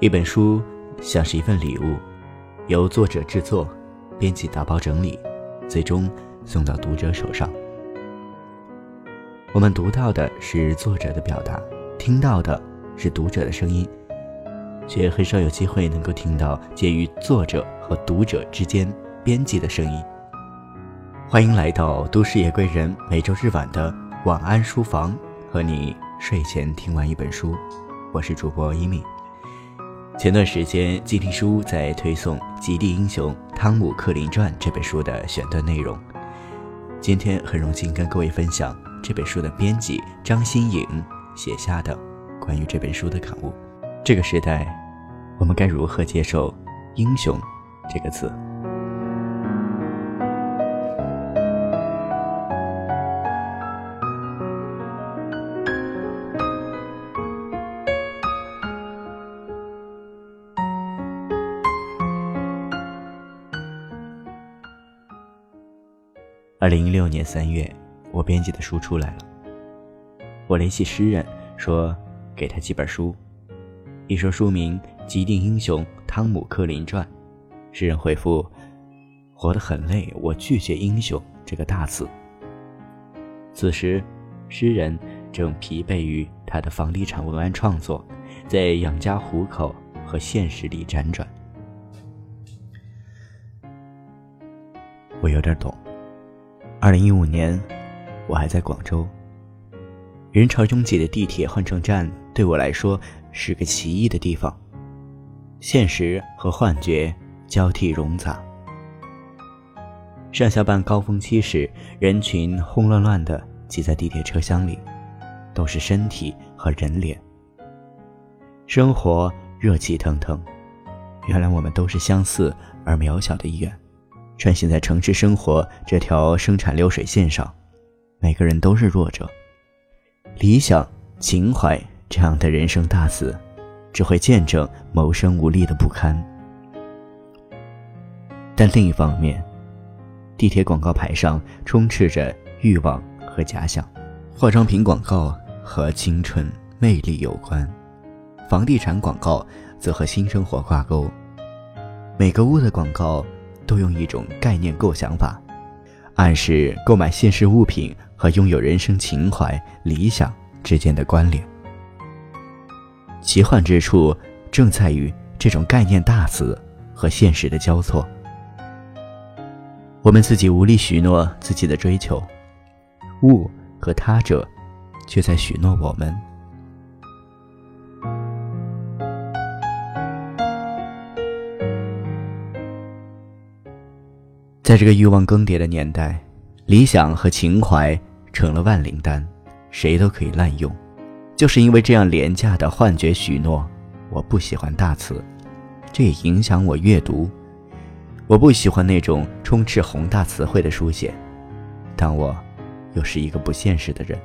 一本书像是一份礼物，由作者制作、编辑打包整理，最终送到读者手上。我们读到的是作者的表达，听到的是读者的声音，却很少有机会能够听到介于作者和读者之间编辑的声音。欢迎来到都市夜归人每周日晚的晚安书房，和你睡前听完一本书。我是主播一米。前段时间，静听书在推送《极地英雄汤姆克林传》这本书的选段内容。今天很荣幸跟各位分享这本书的编辑张新颖写下的关于这本书的感悟。这个时代，我们该如何接受“英雄”这个词？二零一六年三月，我编辑的书出来了。我联系诗人说给他几本书，一说书名《极地英雄汤姆克林传》，诗人回复：“活得很累，我拒绝‘英雄’这个大词。”此时，诗人正疲惫于他的房地产文案创作，在养家糊口和现实里辗转。我有点懂。二零一五年，我还在广州。人潮拥挤的地铁换乘站对我来说是个奇异的地方，现实和幻觉交替融杂。上下班高峰期时，人群轰乱乱的挤在地铁车厢里，都是身体和人脸。生活热气腾腾，原来我们都是相似而渺小的一员。穿行在城市生活这条生产流水线上，每个人都是弱者。理想、情怀这样的人生大词，只会见证谋生无力的不堪。但另一方面，地铁广告牌上充斥着欲望和假想，化妆品广告和青春魅力有关，房地产广告则和新生活挂钩。每个屋的广告。都用一种概念构想法，暗示购买现实物品和拥有人生情怀、理想之间的关联。奇幻之处正在于这种概念大词和现实的交错。我们自己无力许诺自己的追求，物和他者却在许诺我们。在这个欲望更迭的年代，理想和情怀成了万灵丹，谁都可以滥用。就是因为这样廉价的幻觉许诺，我不喜欢大词，这也影响我阅读。我不喜欢那种充斥宏大词汇的书写，但我又是一个不现实的人，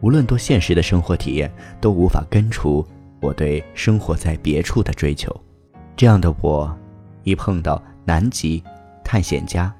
无论多现实的生活体验，都无法根除我对生活在别处的追求。这样的我，一碰到南极探险家。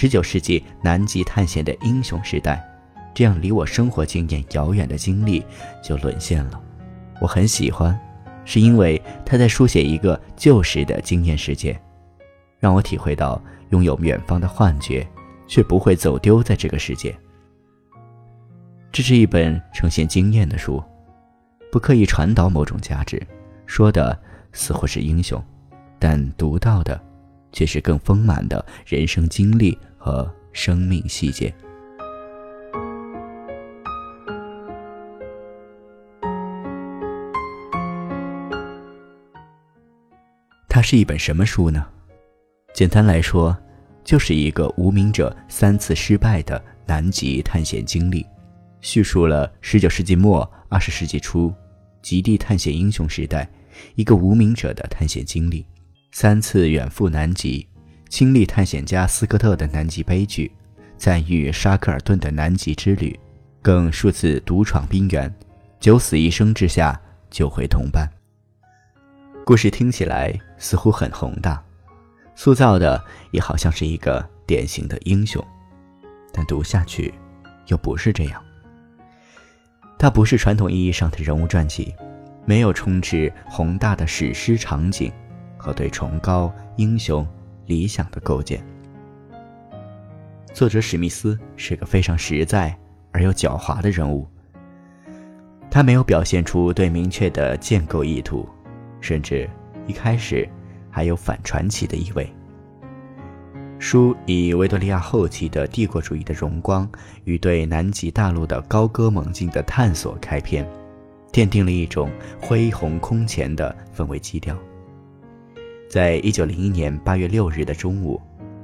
十九世纪南极探险的英雄时代，这样离我生活经验遥远的经历就沦陷了。我很喜欢，是因为他在书写一个旧时的经验世界，让我体会到拥有远方的幻觉，却不会走丢在这个世界。这是一本呈现经验的书，不刻意传导某种价值，说的似乎是英雄，但读到的。却是更丰满的人生经历和生命细节。它是一本什么书呢？简单来说，就是一个无名者三次失败的南极探险经历，叙述了十九世纪末二十世纪初极地探险英雄时代一个无名者的探险经历。三次远赴南极，亲历探险家斯科特的南极悲剧，赞誉沙克尔顿的南极之旅，更数次独闯冰原，九死一生之下救回同伴。故事听起来似乎很宏大，塑造的也好像是一个典型的英雄，但读下去又不是这样。它不是传统意义上的人物传记，没有充斥宏大的史诗场景和对崇高英雄理想的构建。作者史密斯是个非常实在而又狡猾的人物。他没有表现出对明确的建构意图，甚至一开始还有反传奇的意味。书以维多利亚后期的帝国主义的荣光与对南极大陆的高歌猛进的探索开篇，奠定了一种恢宏空前的氛围基调。在一九零一年八月六日的中午，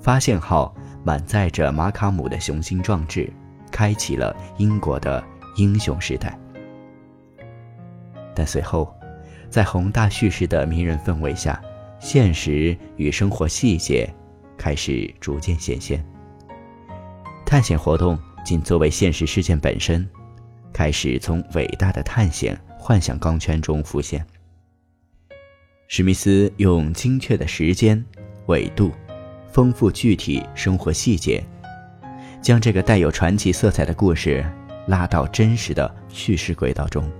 发现号满载着马卡姆的雄心壮志，开启了英国的英雄时代。但随后，在宏大叙事的迷人氛围下，现实与生活细节开始逐渐显现。探险活动仅作为现实事件本身，开始从伟大的探险幻想钢圈中浮现。史密斯用精确的时间、纬度、丰富具体生活细节，将这个带有传奇色彩的故事拉到真实的叙事轨道中。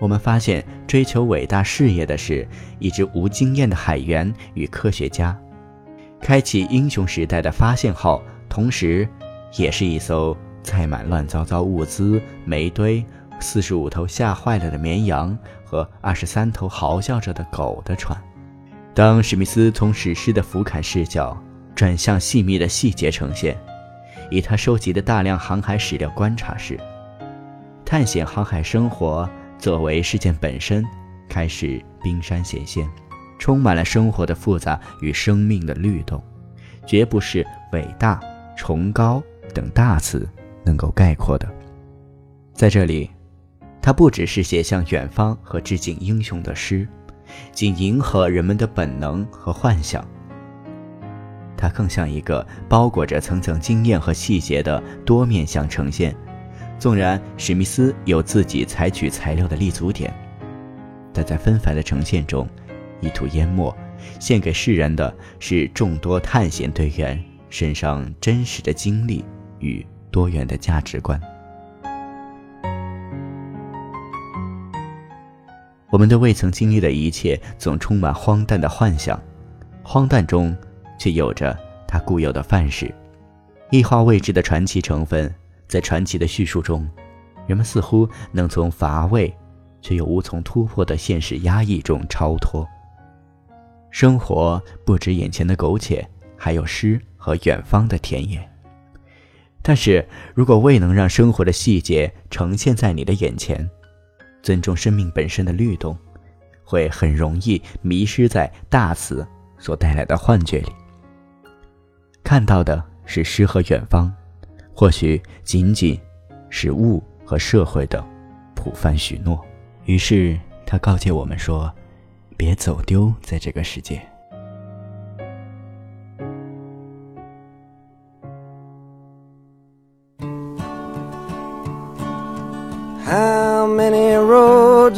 我们发现，追求伟大事业的是一支无经验的海员与科学家；开启英雄时代的发现号，同时也是一艘载满乱糟糟物资、煤堆、四十五头吓坏了的绵羊和二十三头嚎叫着的狗的船。当史密斯从史诗的俯瞰视角转向细密的细节呈现，以他收集的大量航海史料观察时，探险航海生活。作为事件本身，开始冰山显现，充满了生活的复杂与生命的律动，绝不是伟大、崇高等大词能够概括的。在这里，它不只是写向远方和致敬英雄的诗，仅迎合人们的本能和幻想。它更像一个包裹着层层经验和细节的多面相呈现。纵然史密斯有自己采取材料的立足点，但在纷繁的呈现中，一吐淹没，献给世人的是众多探险队员身上真实的经历与多元的价值观。我们对未曾经历的一切总充满荒诞的幻想，荒诞中却有着它固有的范式，异化未知的传奇成分。在传奇的叙述中，人们似乎能从乏味却又无从突破的现实压抑中超脱。生活不止眼前的苟且，还有诗和远方的田野。但是如果未能让生活的细节呈现在你的眼前，尊重生命本身的律动，会很容易迷失在大词所带来的幻觉里。看到的是诗和远方。或许仅仅是物和社会的普泛许诺。于是他告诫我们说：“别走丢在这个世界。”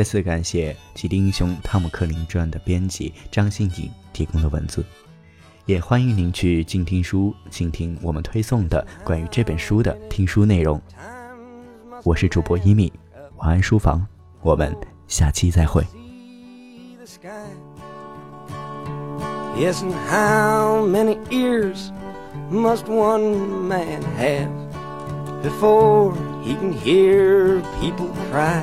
再次感谢《极地英雄汤姆克林传》的编辑张新颖提供的文字，也欢迎您去静听书倾听我们推送的关于这本书的听书内容。我是主播一米，晚安书房，我们下期再会。Yes, and how many ears must one man have before he can hear people cry?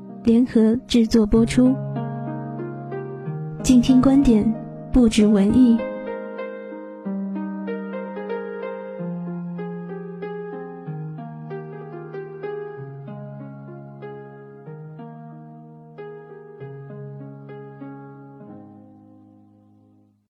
联合制作播出。静听观点，不止文艺。